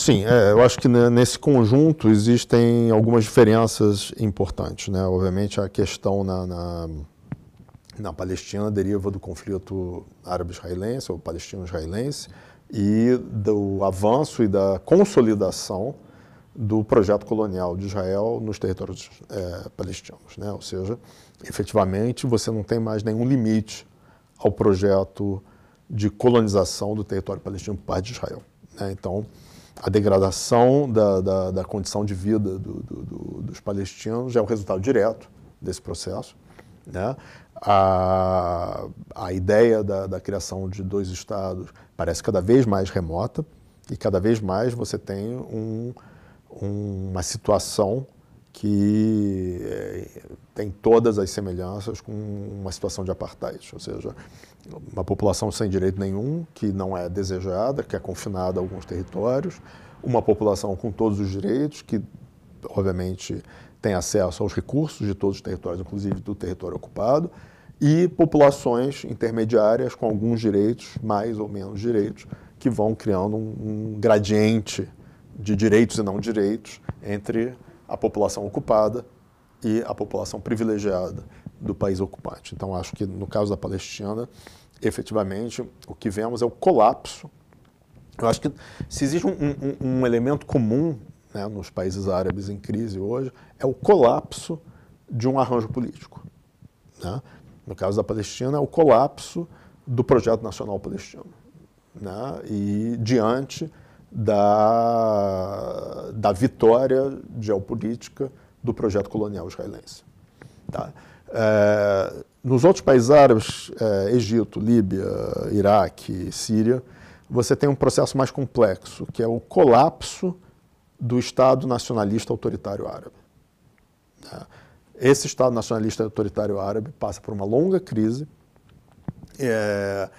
Sim, é, eu acho que nesse conjunto existem algumas diferenças importantes. Né? Obviamente, a questão na, na, na Palestina deriva do conflito árabe-israelense ou palestino-israelense e do avanço e da consolidação do projeto colonial de Israel nos territórios é, palestinos. Né? Ou seja, efetivamente, você não tem mais nenhum limite ao projeto de colonização do território palestino por parte de Israel. Né? Então, a degradação da, da, da condição de vida do, do, do, dos palestinos é o resultado direto desse processo. Né? A, a ideia da, da criação de dois estados parece cada vez mais remota e cada vez mais você tem um, um, uma situação que tem todas as semelhanças com uma situação de apartheid, ou seja, uma população sem direito nenhum, que não é desejada, que é confinada a alguns territórios, uma população com todos os direitos, que obviamente tem acesso aos recursos de todos os territórios, inclusive do território ocupado, e populações intermediárias com alguns direitos, mais ou menos direitos, que vão criando um, um gradiente de direitos e não direitos entre a população ocupada e a população privilegiada do país ocupante. Então, acho que no caso da Palestina, efetivamente, o que vemos é o colapso. Eu acho que se existe um, um, um elemento comum né, nos países árabes em crise hoje, é o colapso de um arranjo político. Né? No caso da Palestina, é o colapso do projeto nacional palestino. Né? E diante da, da vitória geopolítica do projeto colonial israelense. Tá? É, nos outros países árabes, é, Egito, Líbia, Iraque, Síria, você tem um processo mais complexo, que é o colapso do Estado nacionalista autoritário árabe. Tá? Esse Estado nacionalista autoritário árabe passa por uma longa crise. É,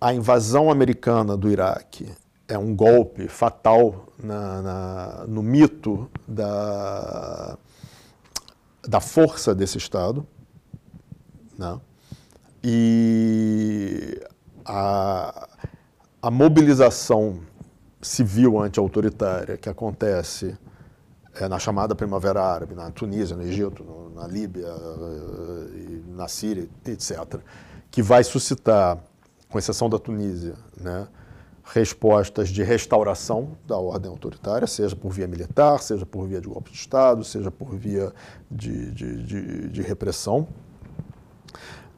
a invasão americana do Iraque é um golpe fatal na, na, no mito da, da força desse Estado. Né? E a, a mobilização civil anti-autoritária que acontece é, na chamada Primavera Árabe, na Tunísia, no Egito, no, na Líbia, eh, na Síria, etc., que vai suscitar, com exceção da Tunísia, né, respostas de restauração da ordem autoritária, seja por via militar, seja por via de golpe de Estado, seja por via de, de, de, de repressão,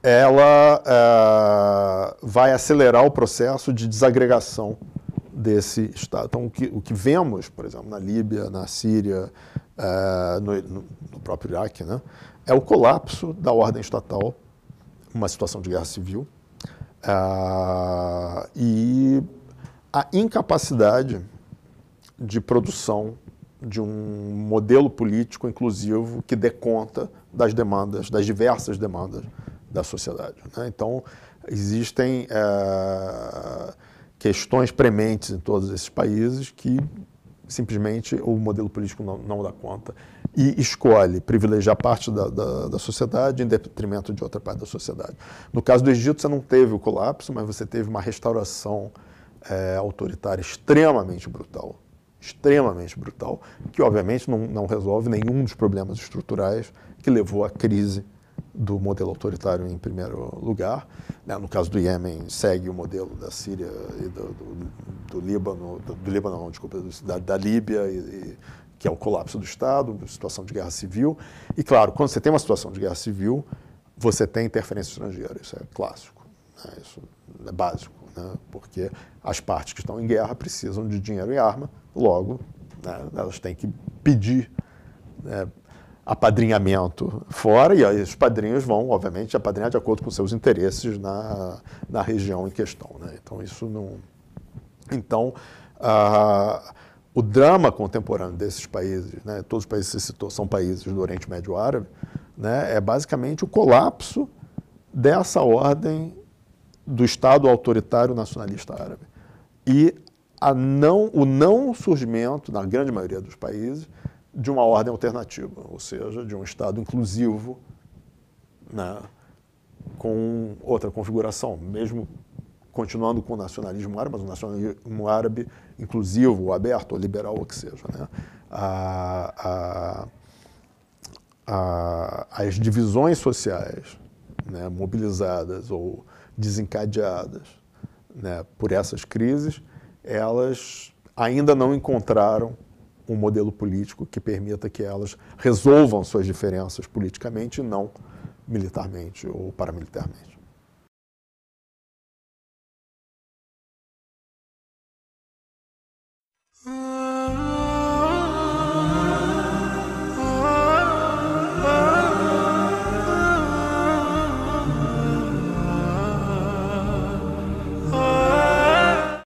ela é, vai acelerar o processo de desagregação desse Estado. Então, o que, o que vemos, por exemplo, na Líbia, na Síria, é, no, no, próprio Iraque, né, é o colapso da ordem estatal, uma situação de guerra civil, é, e a incapacidade de produção de um modelo político inclusivo que dê conta das demandas, das diversas demandas da sociedade. Né? Então, existem é, questões prementes em todos esses países que simplesmente o modelo político não, não dá conta e escolhe privilegiar parte da, da, da, sociedade em detrimento de outra parte da sociedade. No caso do Egito, você não teve o colapso, mas você teve uma restauração é, autoritária extremamente brutal, extremamente brutal, que obviamente não, não resolve nenhum dos problemas estruturais que levou à crise do modelo autoritário em primeiro lugar. Né? No caso do Iêmen, segue o modelo da Síria e do, do, do Líbano, do, do, Líbano, não, desculpa, da, da Líbia, e, e, que é o colapso do Estado, situação de guerra civil. E, claro, quando você tem uma situação de guerra civil, você tem interferência estrangeira, isso é clássico, né? isso é básico né? porque as partes que estão em guerra precisam de dinheiro e arma, logo né, elas têm que pedir né, apadrinhamento fora, e aí os padrinhos vão, obviamente, apadrinhar de acordo com seus interesses na, na região em questão. Né? Então, isso não. Então, o drama contemporâneo desses países, né, todos os países que você citou são países do Oriente Médio Árabe, né, é basicamente o colapso dessa ordem do Estado autoritário nacionalista árabe. E não, o não surgimento, na grande maioria dos países, de uma ordem alternativa, ou seja, de um Estado inclusivo né, com outra configuração, mesmo continuando com o nacionalismo árabe, mas o nacionalismo árabe inclusivo, aberto, ou liberal, ou que seja. Né? A, a, a, as divisões sociais né, mobilizadas ou desencadeadas né, por essas crises, elas ainda não encontraram um modelo político que permita que elas resolvam suas diferenças politicamente e não militarmente ou paramilitarmente. Ah.